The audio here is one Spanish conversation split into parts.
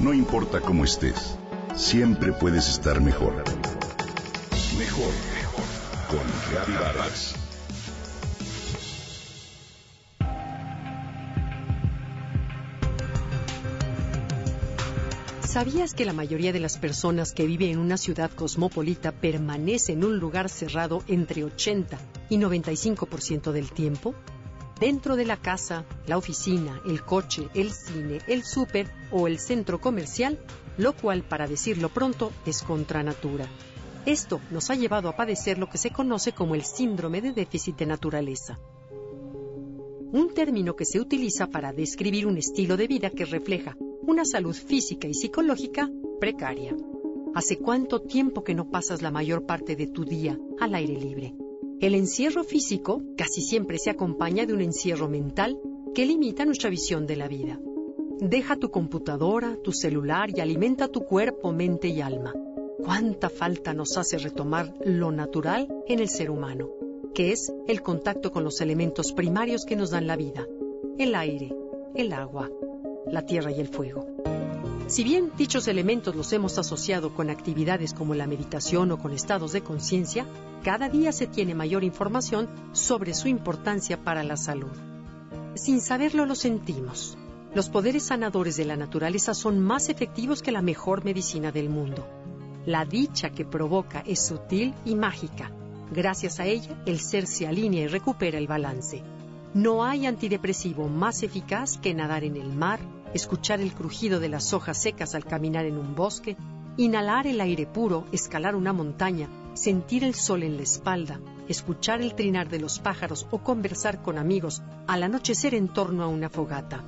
No importa cómo estés, siempre puedes estar mejor. Mejor, mejor. Con Reavivadas. ¿Sabías que la mayoría de las personas que viven en una ciudad cosmopolita permanece en un lugar cerrado entre 80 y 95% del tiempo? Dentro de la casa, la oficina, el coche, el cine, el súper o el centro comercial, lo cual, para decirlo pronto, es contra natura. Esto nos ha llevado a padecer lo que se conoce como el síndrome de déficit de naturaleza. Un término que se utiliza para describir un estilo de vida que refleja una salud física y psicológica precaria. ¿Hace cuánto tiempo que no pasas la mayor parte de tu día al aire libre? El encierro físico casi siempre se acompaña de un encierro mental que limita nuestra visión de la vida. Deja tu computadora, tu celular y alimenta tu cuerpo, mente y alma. ¿Cuánta falta nos hace retomar lo natural en el ser humano, que es el contacto con los elementos primarios que nos dan la vida? El aire, el agua, la tierra y el fuego. Si bien dichos elementos los hemos asociado con actividades como la meditación o con estados de conciencia, cada día se tiene mayor información sobre su importancia para la salud. Sin saberlo lo sentimos. Los poderes sanadores de la naturaleza son más efectivos que la mejor medicina del mundo. La dicha que provoca es sutil y mágica. Gracias a ella, el ser se alinea y recupera el balance. No hay antidepresivo más eficaz que nadar en el mar, escuchar el crujido de las hojas secas al caminar en un bosque, inhalar el aire puro, escalar una montaña, sentir el sol en la espalda, escuchar el trinar de los pájaros o conversar con amigos al anochecer en torno a una fogata.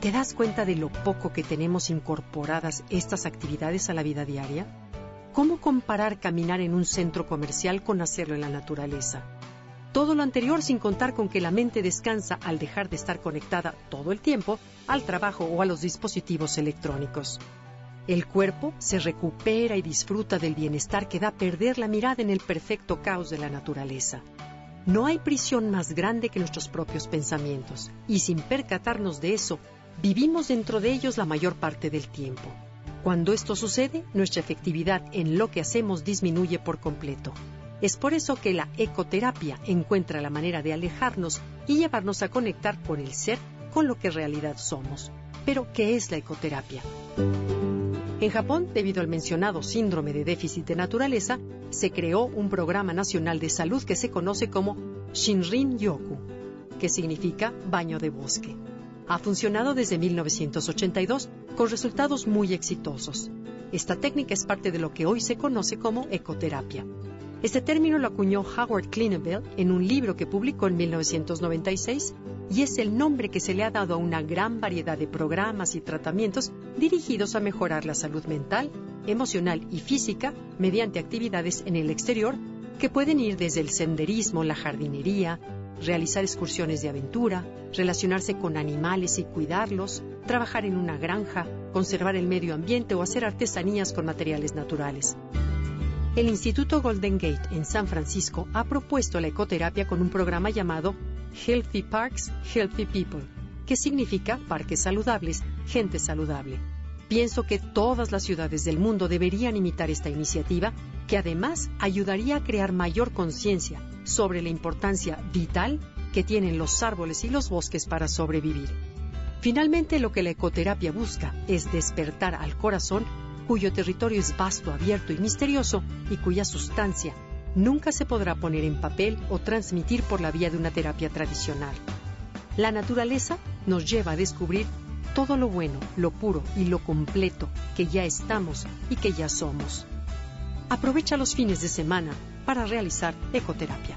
¿Te das cuenta de lo poco que tenemos incorporadas estas actividades a la vida diaria? ¿Cómo comparar caminar en un centro comercial con hacerlo en la naturaleza? Todo lo anterior sin contar con que la mente descansa al dejar de estar conectada todo el tiempo al trabajo o a los dispositivos electrónicos. El cuerpo se recupera y disfruta del bienestar que da perder la mirada en el perfecto caos de la naturaleza. No hay prisión más grande que nuestros propios pensamientos, y sin percatarnos de eso, vivimos dentro de ellos la mayor parte del tiempo. Cuando esto sucede, nuestra efectividad en lo que hacemos disminuye por completo. Es por eso que la ecoterapia encuentra la manera de alejarnos y llevarnos a conectar por el ser con lo que en realidad somos. Pero, ¿qué es la ecoterapia? En Japón, debido al mencionado síndrome de déficit de naturaleza, se creó un programa nacional de salud que se conoce como Shinrin Yoku, que significa baño de bosque. Ha funcionado desde 1982 con resultados muy exitosos. Esta técnica es parte de lo que hoy se conoce como ecoterapia. Este término lo acuñó Howard Klinebell en un libro que publicó en 1996 y es el nombre que se le ha dado a una gran variedad de programas y tratamientos dirigidos a mejorar la salud mental, emocional y física mediante actividades en el exterior que pueden ir desde el senderismo, la jardinería, realizar excursiones de aventura, relacionarse con animales y cuidarlos, trabajar en una granja, conservar el medio ambiente o hacer artesanías con materiales naturales. El Instituto Golden Gate en San Francisco ha propuesto la ecoterapia con un programa llamado Healthy Parks, Healthy People, que significa parques saludables, gente saludable. Pienso que todas las ciudades del mundo deberían imitar esta iniciativa, que además ayudaría a crear mayor conciencia sobre la importancia vital que tienen los árboles y los bosques para sobrevivir. Finalmente, lo que la ecoterapia busca es despertar al corazón cuyo territorio es vasto, abierto y misterioso y cuya sustancia nunca se podrá poner en papel o transmitir por la vía de una terapia tradicional. La naturaleza nos lleva a descubrir todo lo bueno, lo puro y lo completo que ya estamos y que ya somos. Aprovecha los fines de semana para realizar ecoterapia.